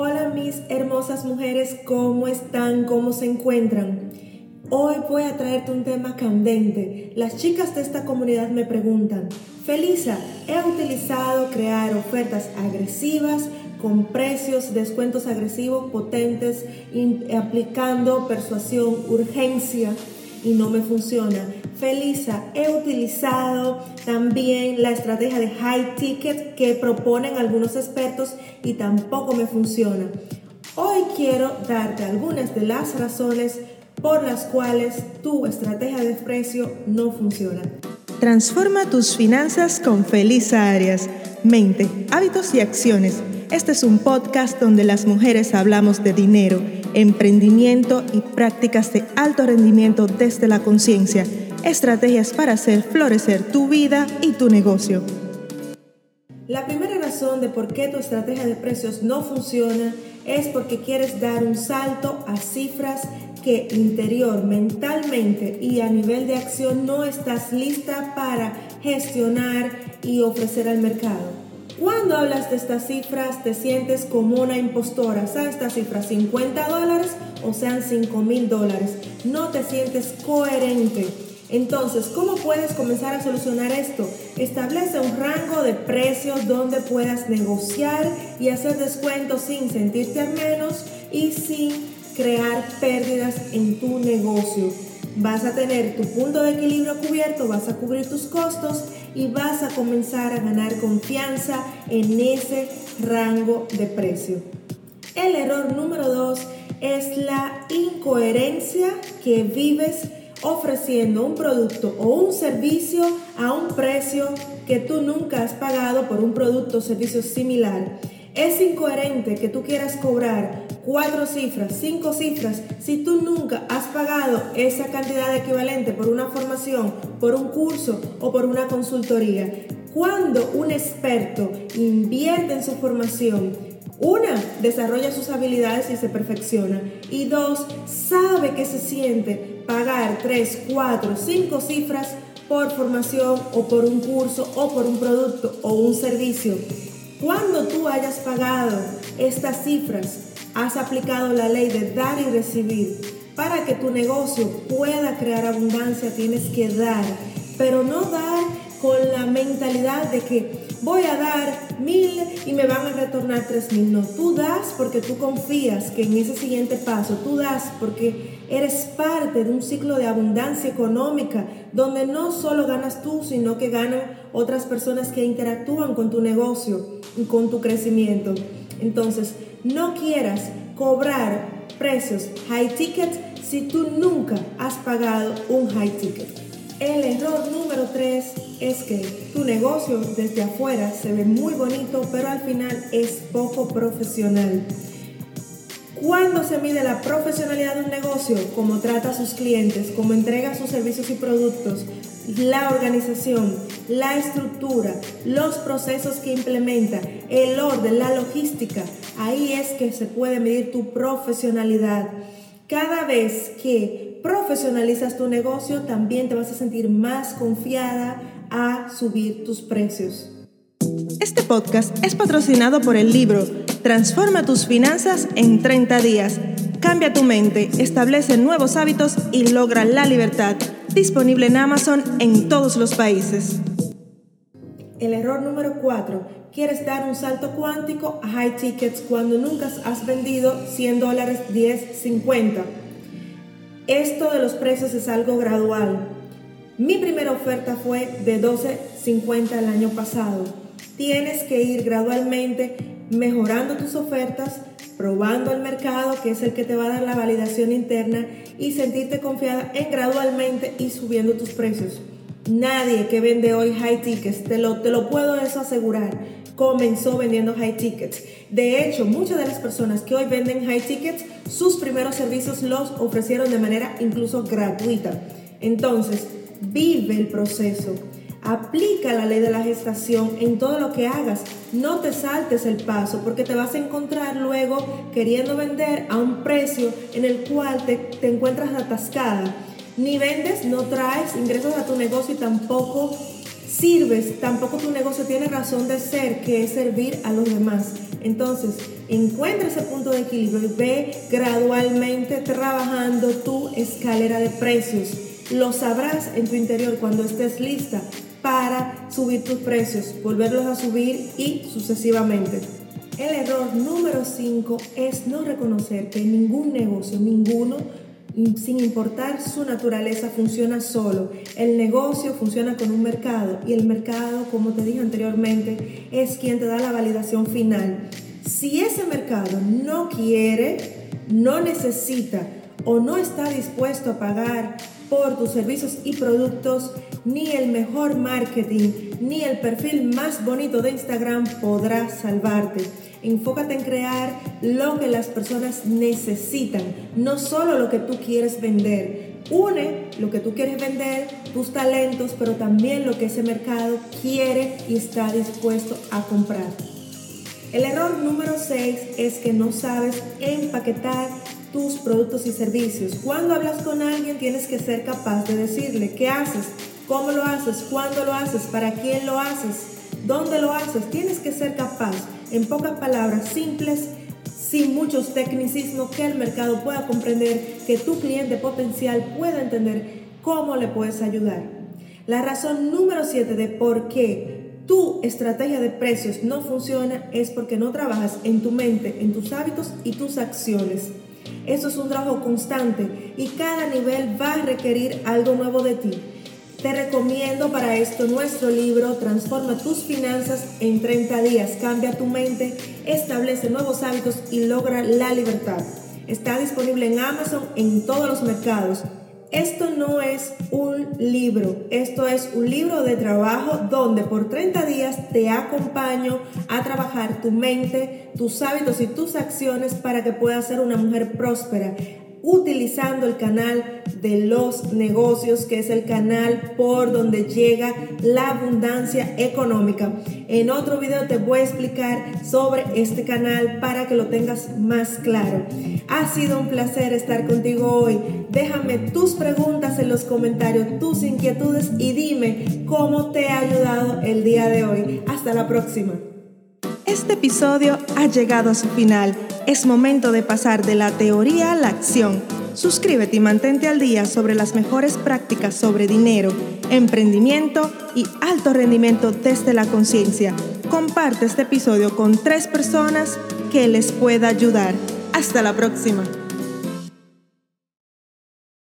Hola mis hermosas mujeres, ¿cómo están? ¿Cómo se encuentran? Hoy voy a traerte un tema candente. Las chicas de esta comunidad me preguntan, Felisa, he utilizado crear ofertas agresivas con precios, descuentos agresivos, potentes, aplicando persuasión, urgencia y no me funciona. Felisa, he utilizado también la estrategia de high ticket que proponen algunos expertos y tampoco me funciona. Hoy quiero darte algunas de las razones por las cuales tu estrategia de precio no funciona. Transforma tus finanzas con Felisa Arias. Mente, hábitos y acciones. Este es un podcast donde las mujeres hablamos de dinero emprendimiento y prácticas de alto rendimiento desde la conciencia, estrategias para hacer florecer tu vida y tu negocio. La primera razón de por qué tu estrategia de precios no funciona es porque quieres dar un salto a cifras que interior, mentalmente y a nivel de acción no estás lista para gestionar y ofrecer al mercado. Cuando hablas de estas cifras, te sientes como una impostora. ¿Sabes estas cifras? 50 dólares o sean 5 mil dólares. No te sientes coherente. Entonces, ¿cómo puedes comenzar a solucionar esto? Establece un rango de precios donde puedas negociar y hacer descuentos sin sentirte al menos y sin crear pérdidas en tu negocio. Vas a tener tu punto de equilibrio cubierto, vas a cubrir tus costos y vas a comenzar a ganar confianza en ese rango de precio. El error número dos es la incoherencia que vives ofreciendo un producto o un servicio a un precio que tú nunca has pagado por un producto o servicio similar. Es incoherente que tú quieras cobrar cuatro cifras, cinco cifras, si tú nunca has pagado esa cantidad equivalente por una formación, por un curso o por una consultoría. Cuando un experto invierte en su formación, una, desarrolla sus habilidades y se perfecciona. Y dos, sabe que se siente pagar tres, cuatro, cinco cifras por formación o por un curso o por un producto o un servicio cuando tú hayas pagado estas cifras, has aplicado la ley de dar y recibir. Para que tu negocio pueda crear abundancia tienes que dar, pero no dar con la mentalidad de que voy a dar mil y me van a retornar tres mil. No, tú das porque tú confías que en ese siguiente paso, tú das porque eres parte de un ciclo de abundancia económica donde no solo ganas tú, sino que ganan otras personas que interactúan con tu negocio con tu crecimiento. Entonces, no quieras cobrar precios high ticket si tú nunca has pagado un high ticket. El error número 3 es que tu negocio desde afuera se ve muy bonito, pero al final es poco profesional. ¿Cuándo se mide la profesionalidad de un negocio? Cómo trata a sus clientes, cómo entrega sus servicios y productos, la organización, la estructura, los procesos que implementa, el orden, la logística. Ahí es que se puede medir tu profesionalidad. Cada vez que profesionalizas tu negocio, también te vas a sentir más confiada a subir tus precios. Este podcast es patrocinado por el libro Transforma tus finanzas en 30 días. Cambia tu mente, establece nuevos hábitos y logra la libertad. Disponible en Amazon en todos los países. El error número 4. Quieres dar un salto cuántico a high tickets cuando nunca has vendido 100 dólares, 10, 50. Esto de los precios es algo gradual. Mi primera oferta fue de 12.50 el año pasado. Tienes que ir gradualmente mejorando tus ofertas, probando el mercado, que es el que te va a dar la validación interna, y sentirte confiada en gradualmente y subiendo tus precios. Nadie que vende hoy high tickets, te lo, te lo puedo asegurar, comenzó vendiendo high tickets. De hecho, muchas de las personas que hoy venden high tickets, sus primeros servicios los ofrecieron de manera incluso gratuita. Entonces, vive el proceso. Aplica la ley de la gestación en todo lo que hagas. No te saltes el paso porque te vas a encontrar luego queriendo vender a un precio en el cual te, te encuentras atascada. Ni vendes, no traes ingresos a tu negocio y tampoco sirves, tampoco tu negocio tiene razón de ser, que es servir a los demás. Entonces, encuentra ese punto de equilibrio y ve gradualmente trabajando tu escalera de precios. Lo sabrás en tu interior cuando estés lista para subir tus precios, volverlos a subir y sucesivamente. El error número 5 es no reconocer que ningún negocio, ninguno, sin importar su naturaleza, funciona solo. El negocio funciona con un mercado y el mercado, como te dije anteriormente, es quien te da la validación final. Si ese mercado no quiere, no necesita o no está dispuesto a pagar por tus servicios y productos, ni el mejor marketing, ni el perfil más bonito de Instagram podrá salvarte. Enfócate en crear lo que las personas necesitan, no solo lo que tú quieres vender. Une lo que tú quieres vender, tus talentos, pero también lo que ese mercado quiere y está dispuesto a comprar. El error número 6 es que no sabes empaquetar tus productos y servicios. Cuando hablas con alguien tienes que ser capaz de decirle qué haces, cómo lo haces, cuándo lo haces, para quién lo haces, dónde lo haces. Tienes que ser capaz, en pocas palabras simples, sin muchos tecnicismos, que el mercado pueda comprender, que tu cliente potencial pueda entender cómo le puedes ayudar. La razón número 7 de por qué tu estrategia de precios no funciona es porque no trabajas en tu mente, en tus hábitos y tus acciones. Eso es un trabajo constante y cada nivel va a requerir algo nuevo de ti. Te recomiendo para esto nuestro libro Transforma tus finanzas en 30 días. Cambia tu mente, establece nuevos hábitos y logra la libertad. Está disponible en Amazon en todos los mercados. Esto no es un libro, esto es un libro de trabajo donde por 30 días te acompaño a trabajar tu mente, tus hábitos y tus acciones para que puedas ser una mujer próspera utilizando el canal de los negocios, que es el canal por donde llega la abundancia económica. En otro video te voy a explicar sobre este canal para que lo tengas más claro. Ha sido un placer estar contigo hoy. Déjame tus preguntas en los comentarios, tus inquietudes y dime cómo te ha ayudado el día de hoy. Hasta la próxima. Este episodio ha llegado a su final. Es momento de pasar de la teoría a la acción. Suscríbete y mantente al día sobre las mejores prácticas sobre dinero, emprendimiento y alto rendimiento desde la conciencia. Comparte este episodio con tres personas que les pueda ayudar. Hasta la próxima.